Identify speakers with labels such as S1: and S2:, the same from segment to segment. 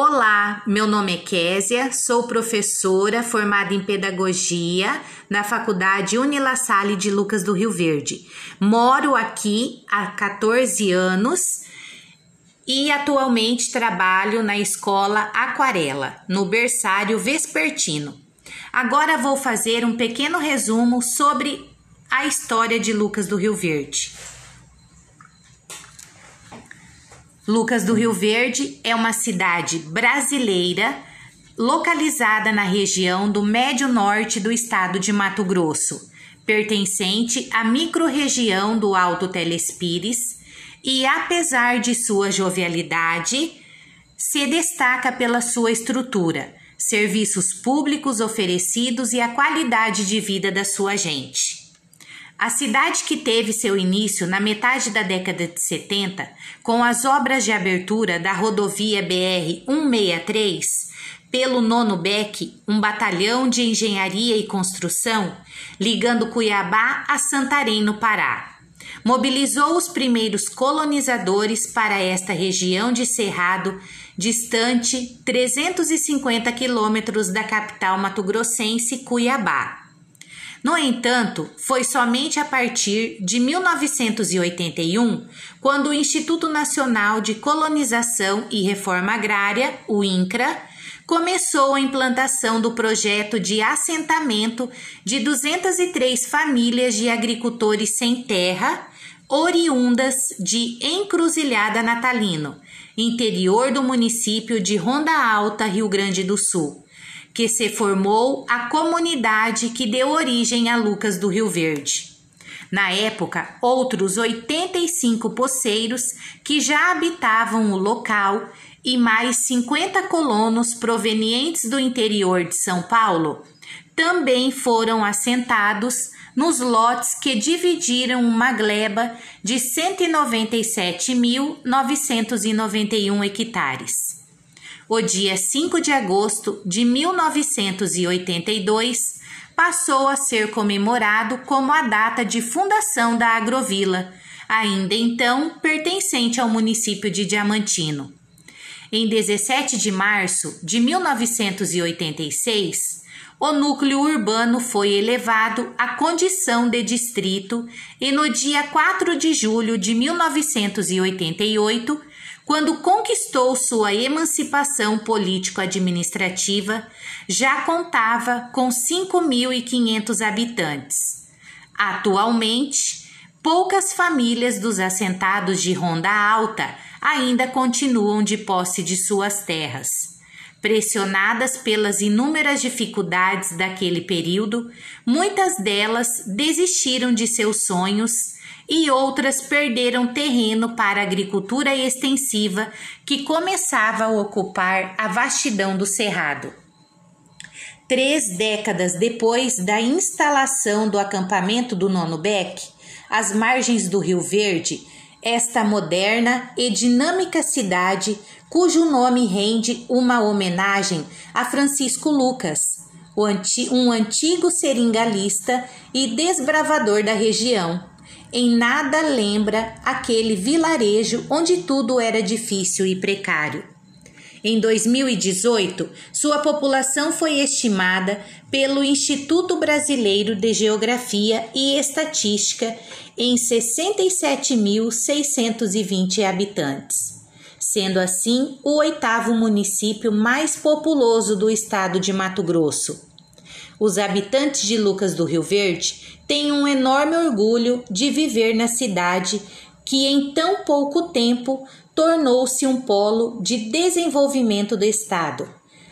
S1: Olá, meu nome é Késia, sou professora formada em pedagogia na Faculdade Unila Salle de Lucas do Rio Verde. Moro aqui há 14 anos e atualmente trabalho na escola Aquarela, no berçário vespertino. Agora vou fazer um pequeno resumo sobre a história de Lucas do Rio Verde. Lucas do Rio Verde é uma cidade brasileira localizada na região do Médio Norte do estado de Mato Grosso, pertencente à microrregião do Alto Telespires e, apesar de sua jovialidade, se destaca pela sua estrutura, serviços públicos oferecidos e a qualidade de vida da sua gente. A cidade que teve seu início na metade da década de 70, com as obras de abertura da rodovia BR 163, pelo Nono Beck, um batalhão de engenharia e construção, ligando Cuiabá a Santarém, no Pará. Mobilizou os primeiros colonizadores para esta região de Cerrado, distante 350 quilômetros da capital mato-grossense, Cuiabá. No entanto, foi somente a partir de 1981, quando o Instituto Nacional de Colonização e Reforma Agrária, o INCRA, começou a implantação do projeto de assentamento de 203 famílias de agricultores sem terra, oriundas de Encruzilhada Natalino, interior do município de Ronda Alta, Rio Grande do Sul que se formou a comunidade que deu origem a Lucas do Rio Verde. Na época, outros 85 poceiros que já habitavam o local e mais 50 colonos provenientes do interior de São Paulo também foram assentados nos lotes que dividiram uma gleba de 197.991 hectares o dia 5 de agosto de 1982 passou a ser comemorado como a data de fundação da Agrovila, ainda então pertencente ao município de Diamantino. Em 17 de março de 1986, o núcleo urbano foi elevado à condição de distrito e no dia 4 de julho de 1988 quando conquistou sua emancipação político-administrativa, já contava com 5.500 habitantes. Atualmente, poucas famílias dos assentados de Ronda Alta ainda continuam de posse de suas terras. Pressionadas pelas inúmeras dificuldades daquele período, muitas delas desistiram de seus sonhos e outras perderam terreno para a agricultura extensiva que começava a ocupar a vastidão do cerrado. Três décadas depois da instalação do acampamento do Nono Beck, às margens do Rio Verde, esta moderna e dinâmica cidade, cujo nome rende uma homenagem a Francisco Lucas, um antigo seringalista e desbravador da região, em nada lembra aquele vilarejo onde tudo era difícil e precário. Em 2018, sua população foi estimada pelo Instituto Brasileiro de Geografia e Estatística em 67.620 habitantes, sendo assim o oitavo município mais populoso do estado de Mato Grosso. Os habitantes de Lucas do Rio Verde tenho um enorme orgulho de viver na cidade que em tão pouco tempo tornou-se um polo de desenvolvimento do Estado,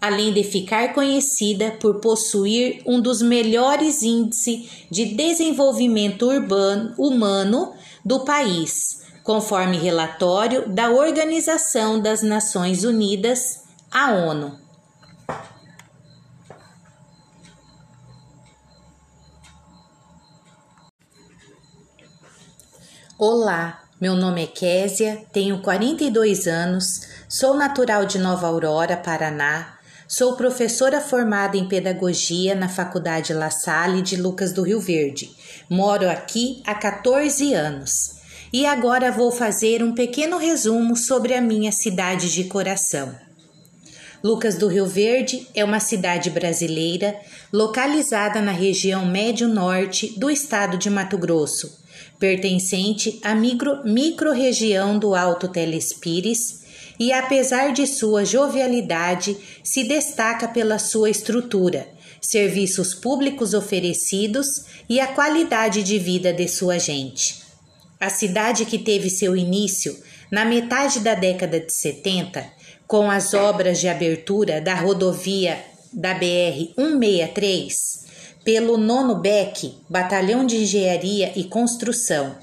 S1: além de ficar conhecida por possuir um dos melhores índices de desenvolvimento urbano humano do país, conforme relatório da Organização das Nações Unidas, a ONU. Olá, meu nome é Késia, tenho 42 anos, sou natural de Nova Aurora, Paraná, sou professora formada em pedagogia na Faculdade La Salle de Lucas do Rio Verde. Moro aqui há 14 anos. E agora vou fazer um pequeno resumo sobre a minha cidade de coração. Lucas do Rio Verde é uma cidade brasileira localizada na região médio-norte do estado de Mato Grosso, pertencente à micro-região do Alto Telespires e, apesar de sua jovialidade, se destaca pela sua estrutura, serviços públicos oferecidos e a qualidade de vida de sua gente. A cidade que teve seu início na metade da década de 70 com as obras de abertura da rodovia da BR 163 pelo nono BEC, Batalhão de Engenharia e Construção,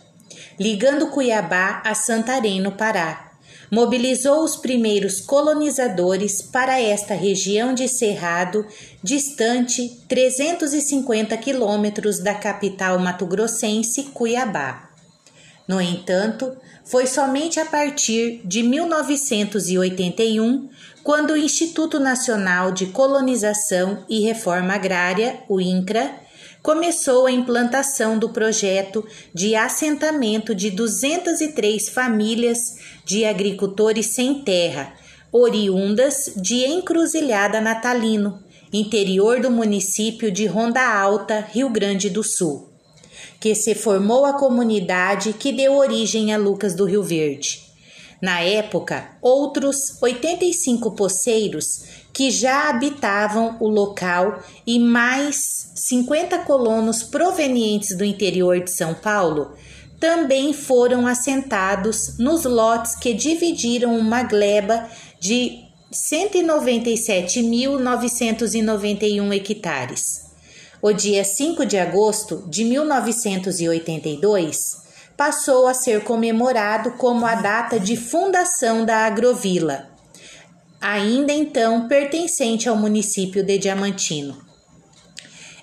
S1: ligando Cuiabá a Santarém, no Pará. Mobilizou os primeiros colonizadores para esta região de Cerrado, distante 350 quilômetros da capital mato-grossense, Cuiabá. No entanto, foi somente a partir de 1981 quando o Instituto Nacional de Colonização e Reforma Agrária, o INCRA, começou a implantação do projeto de assentamento de 203 famílias de agricultores sem terra, oriundas de Encruzilhada Natalino, interior do município de Ronda Alta, Rio Grande do Sul que se formou a comunidade que deu origem a Lucas do Rio Verde. Na época, outros 85 poceiros que já habitavam o local e mais 50 colonos provenientes do interior de São Paulo também foram assentados nos lotes que dividiram uma gleba de 197.991 hectares. O dia 5 de agosto de 1982 passou a ser comemorado como a data de fundação da Agrovila, ainda então pertencente ao município de Diamantino.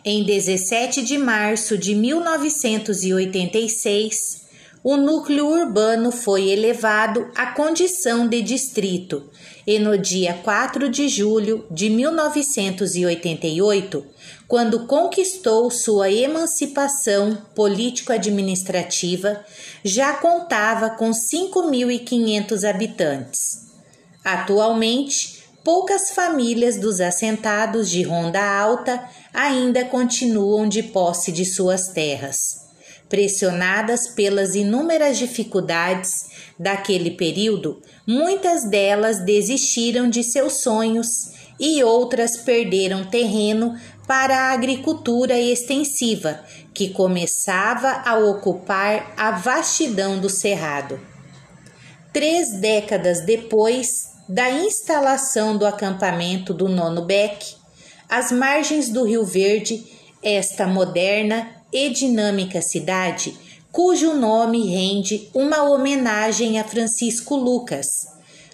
S1: Em 17 de março de 1986, o núcleo urbano foi elevado à condição de distrito e no dia 4 de julho de 1988 quando conquistou sua emancipação político-administrativa, já contava com 5.500 habitantes. Atualmente, poucas famílias dos assentados de Ronda Alta ainda continuam de posse de suas terras. Pressionadas pelas inúmeras dificuldades daquele período, muitas delas desistiram de seus sonhos e outras perderam terreno para a agricultura extensiva, que começava a ocupar a vastidão do cerrado. Três décadas depois da instalação do acampamento do Nono Beck, às margens do Rio Verde, esta moderna e dinâmica cidade, cujo nome rende uma homenagem a Francisco Lucas,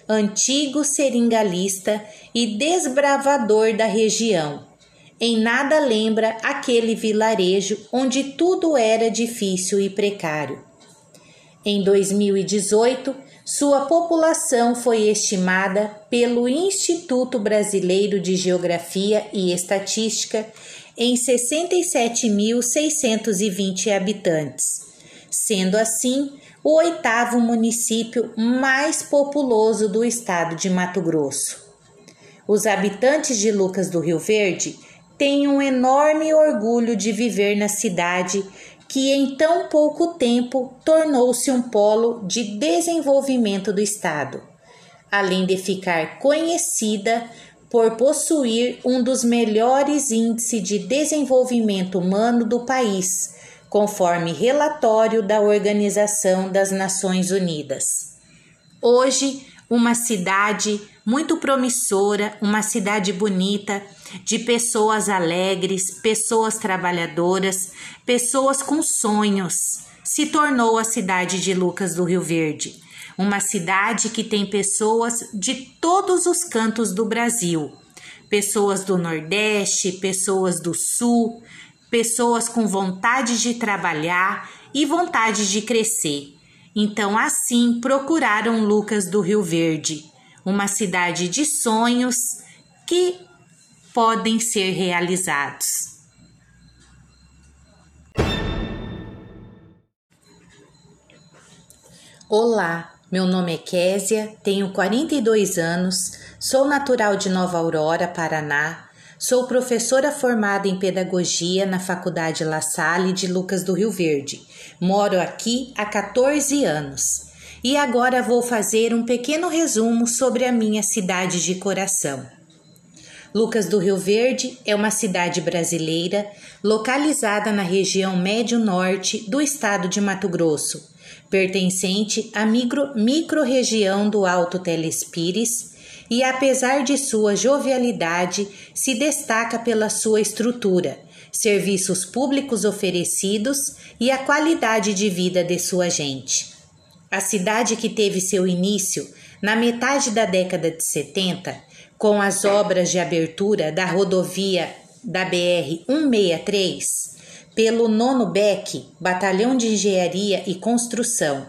S1: antigo seringalista e desbravador da região, em nada lembra aquele vilarejo onde tudo era difícil e precário. Em 2018, sua população foi estimada pelo Instituto Brasileiro de Geografia e Estatística em 67.620 habitantes, sendo assim o oitavo município mais populoso do estado de Mato Grosso. Os habitantes de Lucas do Rio Verde tenho um enorme orgulho de viver na cidade que em tão pouco tempo tornou-se um polo de desenvolvimento do Estado, além de ficar conhecida por possuir um dos melhores índices de desenvolvimento humano do país, conforme relatório da Organização das Nações Unidas. Hoje, uma cidade muito promissora, uma cidade bonita, de pessoas alegres, pessoas trabalhadoras, pessoas com sonhos. Se tornou a cidade de Lucas do Rio Verde, uma cidade que tem pessoas de todos os cantos do Brasil. Pessoas do Nordeste, pessoas do Sul, pessoas com vontade de trabalhar e vontade de crescer. Então, assim, procuraram Lucas do Rio Verde, uma cidade de sonhos que podem ser realizados. Olá, meu nome é Késia, tenho 42 anos, Sou natural de Nova Aurora, Paraná. Sou professora formada em pedagogia na Faculdade La Salle de Lucas do Rio Verde. Moro aqui há 14 anos. E agora vou fazer um pequeno resumo sobre a minha cidade de coração. Lucas do Rio Verde é uma cidade brasileira localizada na região médio-norte do estado de Mato Grosso, pertencente à micro-região micro do Alto Telespires e, apesar de sua jovialidade, se destaca pela sua estrutura, serviços públicos oferecidos e a qualidade de vida de sua gente. A cidade que teve seu início na metade da década de 70, com as obras de abertura da rodovia da BR 163 pelo nono BEC, Batalhão de Engenharia e Construção,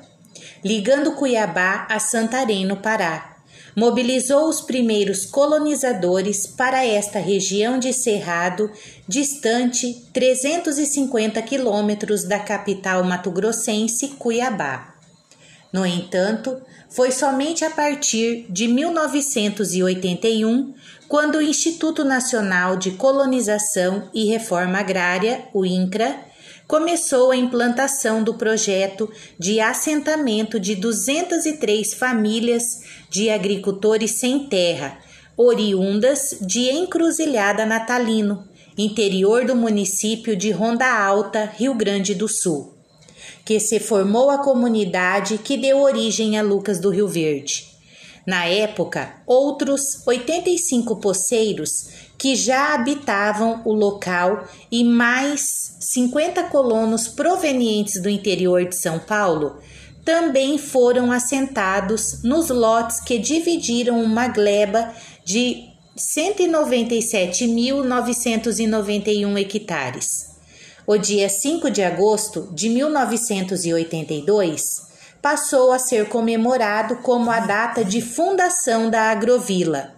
S1: ligando Cuiabá a Santarém, no Pará, mobilizou os primeiros colonizadores para esta região de Cerrado, distante 350 quilômetros da capital mato-grossense, Cuiabá. No entanto, foi somente a partir de 1981 quando o Instituto Nacional de Colonização e Reforma Agrária, o INCRA, começou a implantação do projeto de assentamento de 203 famílias de agricultores sem terra, oriundas de Encruzilhada Natalino, interior do município de Ronda Alta, Rio Grande do Sul, que se formou a comunidade que deu origem a Lucas do Rio Verde. Na época, outros 85 poceiros que já habitavam o local e mais 50 colonos provenientes do interior de São Paulo também foram assentados nos lotes que dividiram uma gleba de 197.991 hectares. O dia 5 de agosto de 1982 passou a ser comemorado como a data de fundação da Agrovila,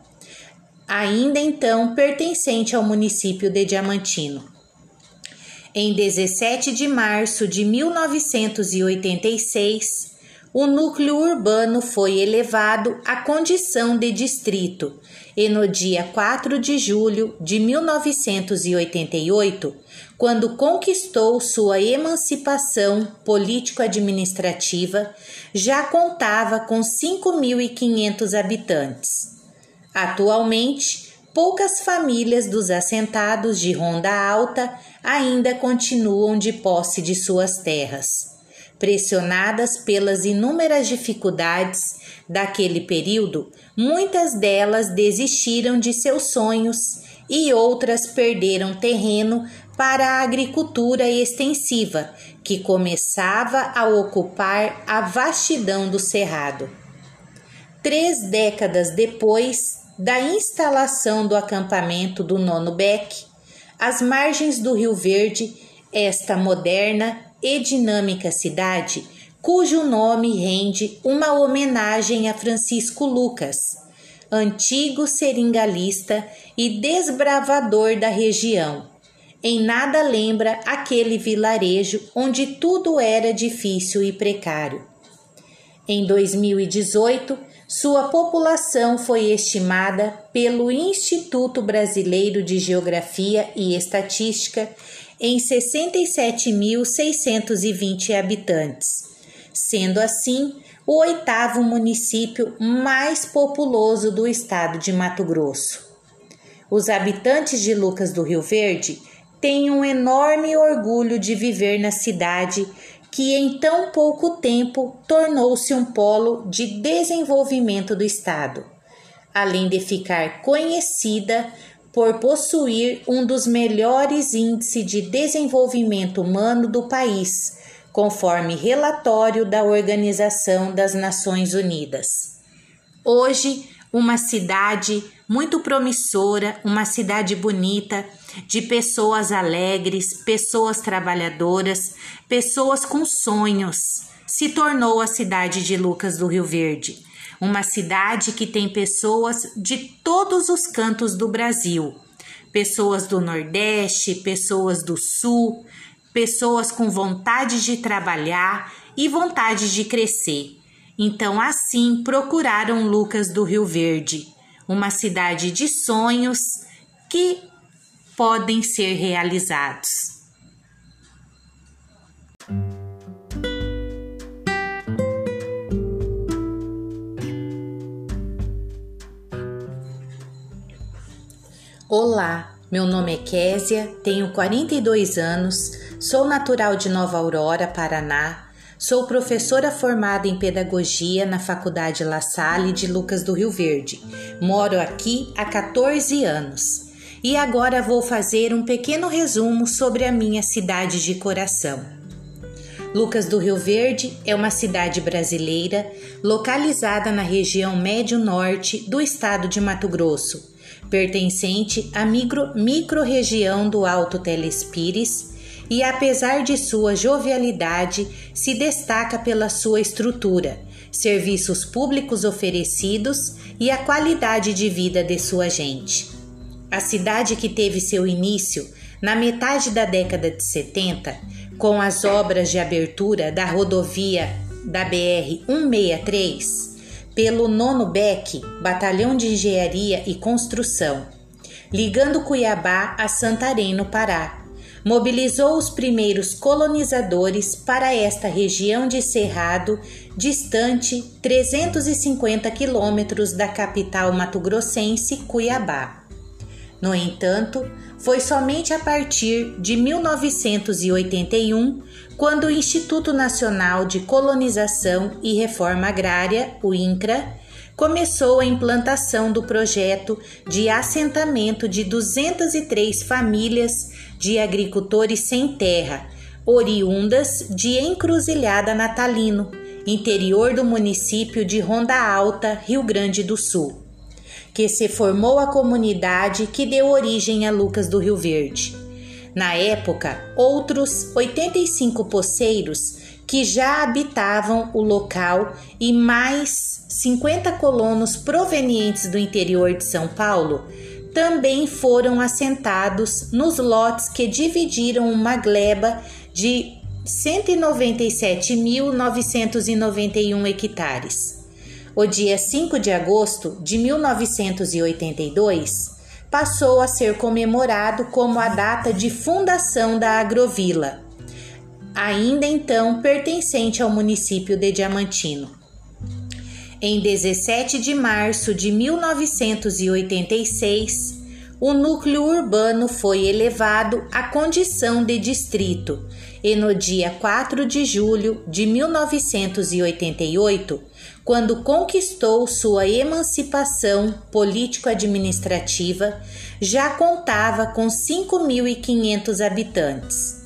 S1: ainda então pertencente ao município de Diamantino. Em 17 de março de 1986, o núcleo urbano foi elevado à condição de distrito e no dia 4 de julho de 1988, quando conquistou sua emancipação político-administrativa, já contava com 5.500 habitantes. Atualmente, poucas famílias dos assentados de Ronda Alta ainda continuam de posse de suas terras pressionadas pelas inúmeras dificuldades daquele período, muitas delas desistiram de seus sonhos e outras perderam terreno para a agricultura extensiva, que começava a ocupar a vastidão do cerrado. Três décadas depois da instalação do acampamento do Nono Beck, às margens do Rio Verde, esta moderna e dinâmica cidade, cujo nome rende uma homenagem a Francisco Lucas, antigo seringalista e desbravador da região. Em nada lembra aquele vilarejo onde tudo era difícil e precário. Em 2018, sua população foi estimada pelo Instituto Brasileiro de Geografia e Estatística em 67.620 habitantes, sendo assim o oitavo município mais populoso do estado de Mato Grosso. Os habitantes de Lucas do Rio Verde têm um enorme orgulho de viver na cidade que em tão pouco tempo tornou-se um polo de desenvolvimento do estado, além de ficar conhecida por possuir um dos melhores índices de desenvolvimento humano do país, conforme relatório da Organização das Nações Unidas. Hoje, uma cidade muito promissora, uma cidade bonita, de pessoas alegres, pessoas trabalhadoras, pessoas com sonhos, se tornou a cidade de Lucas do Rio Verde uma cidade que tem pessoas de todos os cantos do Brasil. Pessoas do Nordeste, pessoas do Sul, pessoas com vontade de trabalhar e vontade de crescer. Então, assim, procuraram Lucas do Rio Verde, uma cidade de sonhos que podem ser realizados. Olá, meu nome é Késia, tenho 42 anos, sou natural de Nova Aurora, Paraná, sou professora formada em pedagogia na Faculdade La Salle de Lucas do Rio Verde. Moro aqui há 14 anos e agora vou fazer um pequeno resumo sobre a minha cidade de coração. Lucas do Rio Verde é uma cidade brasileira localizada na região médio-norte do estado de Mato Grosso pertencente à micro-região do Alto Telespires e, apesar de sua jovialidade, se destaca pela sua estrutura, serviços públicos oferecidos e a qualidade de vida de sua gente. A cidade que teve seu início na metade da década de 70, com as obras de abertura da rodovia da BR 163, pelo nono BEC, Batalhão de Engenharia e Construção, ligando Cuiabá a Santarém, no Pará. Mobilizou os primeiros colonizadores para esta região de Cerrado, distante 350 quilômetros da capital mato-grossense, Cuiabá. No entanto, foi somente a partir de 1981 quando o Instituto Nacional de Colonização e Reforma Agrária, o INCRA, começou a implantação do projeto de assentamento de 203 famílias de agricultores sem terra, oriundas de Encruzilhada Natalino, interior do município de Ronda Alta, Rio Grande do Sul, que se formou a comunidade que deu origem a Lucas do Rio Verde. Na época, outros 85 poceiros que já habitavam o local e mais 50 colonos provenientes do interior de São Paulo também foram assentados nos lotes que dividiram uma gleba de 197.991 hectares. O dia 5 de agosto de 1982 passou a ser comemorado como a data de fundação da Agrovila, ainda então pertencente ao município de Diamantino. Em 17 de março de 1986, o núcleo urbano foi elevado à condição de distrito e no dia 4 de julho de 1988 quando conquistou sua emancipação político-administrativa, já contava com 5.500 habitantes.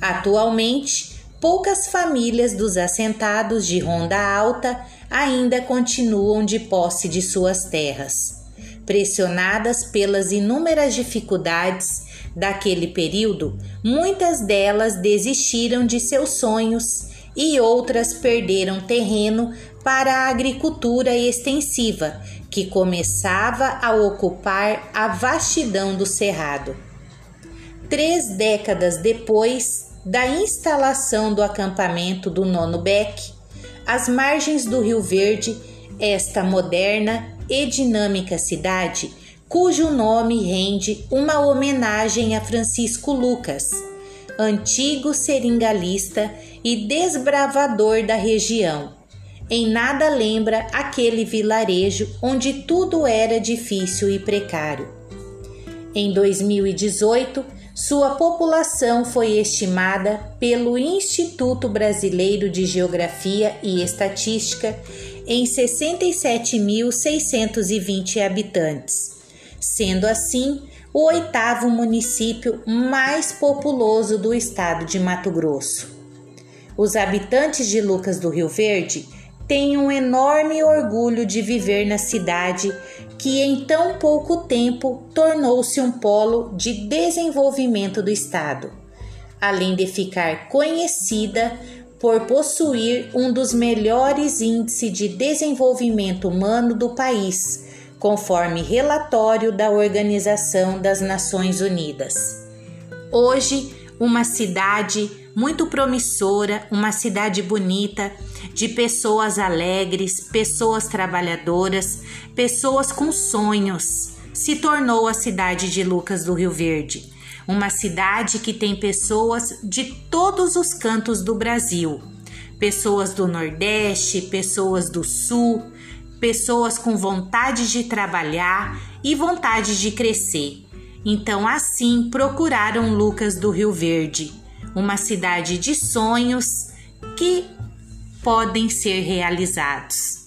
S1: Atualmente, poucas famílias dos assentados de Ronda Alta ainda continuam de posse de suas terras. Pressionadas pelas inúmeras dificuldades daquele período, muitas delas desistiram de seus sonhos e outras perderam terreno para a agricultura extensiva, que começava a ocupar a vastidão do cerrado. Três décadas depois da instalação do acampamento do Nono Beck, às margens do Rio Verde, esta moderna e dinâmica cidade, cujo nome rende uma homenagem a Francisco Lucas, antigo seringalista e desbravador da região em nada lembra aquele vilarejo onde tudo era difícil e precário. Em 2018, sua população foi estimada pelo Instituto Brasileiro de Geografia e Estatística em 67.620 habitantes, sendo assim o oitavo município mais populoso do estado de Mato Grosso. Os habitantes de Lucas do Rio Verde tenho um enorme orgulho de viver na cidade que em tão pouco tempo tornou-se um polo de desenvolvimento do estado, além de ficar conhecida por possuir um dos melhores índices de desenvolvimento humano do país, conforme relatório da Organização das Nações Unidas. Hoje, uma cidade muito promissora, uma cidade bonita, de pessoas alegres, pessoas trabalhadoras, pessoas com sonhos. Se tornou a cidade de Lucas do Rio Verde, uma cidade que tem pessoas de todos os cantos do Brasil. Pessoas do Nordeste, pessoas do Sul, pessoas com vontade de trabalhar e vontade de crescer. Então, assim, procuraram Lucas do Rio Verde, uma cidade de sonhos que podem ser realizados.